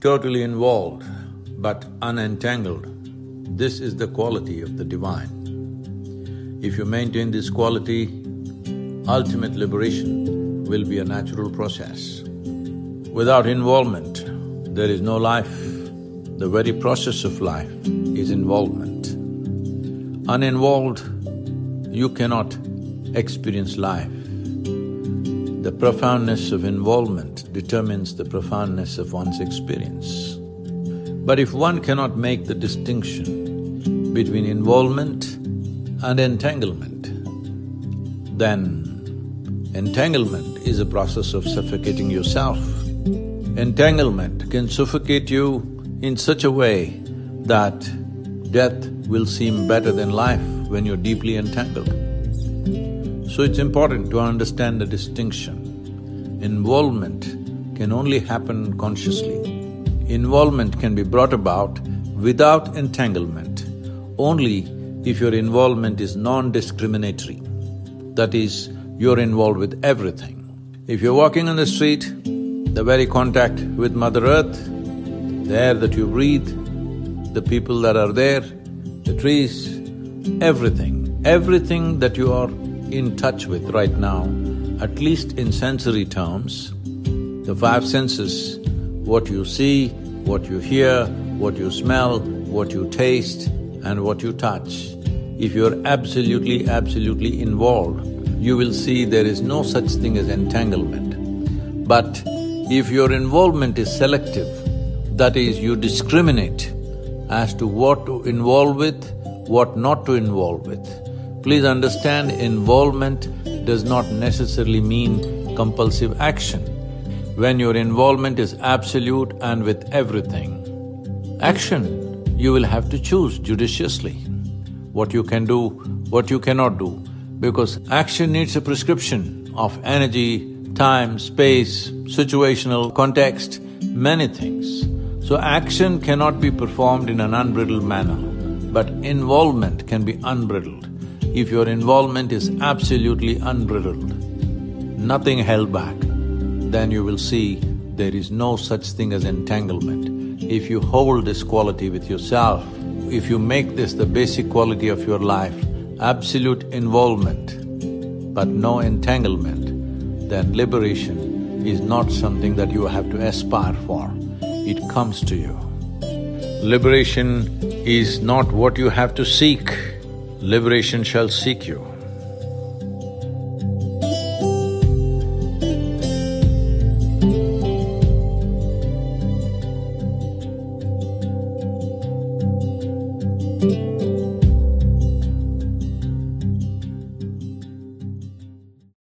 totally involved but unentangled, this is the quality of the divine. If you maintain this quality, ultimate liberation will be a natural process. Without involvement, there is no life. The very process of life is involvement. Uninvolved, you cannot experience life. The profoundness of involvement determines the profoundness of one's experience. But if one cannot make the distinction between involvement and entanglement, then entanglement is a process of suffocating yourself. Entanglement can suffocate you in such a way that death will seem better than life when you're deeply entangled. So it's important to understand the distinction. Involvement can only happen consciously. Involvement can be brought about without entanglement only if your involvement is non-discriminatory. That is, you're involved with everything. If you're walking on the street, the very contact with Mother Earth, the air that you breathe, the people that are there, the trees, everything, everything that you are in touch with right now, at least in sensory terms, the five senses, what you see, what you hear, what you smell, what you taste and what you touch. If you're absolutely, absolutely involved, you will see there is no such thing as entanglement. But if your involvement is selective, that is, you discriminate as to what to involve with, what not to involve with. Please understand, involvement does not necessarily mean compulsive action when your involvement is absolute and with everything. Action, you will have to choose judiciously what you can do, what you cannot do, because action needs a prescription of energy, time, space, situational context, many things. So action cannot be performed in an unbridled manner, but involvement can be unbridled. If your involvement is absolutely unbridled, nothing held back, then you will see there is no such thing as entanglement. If you hold this quality with yourself, if you make this the basic quality of your life, absolute involvement but no entanglement, then liberation is not something that you have to aspire for, it comes to you. Liberation is not what you have to seek, liberation shall seek you.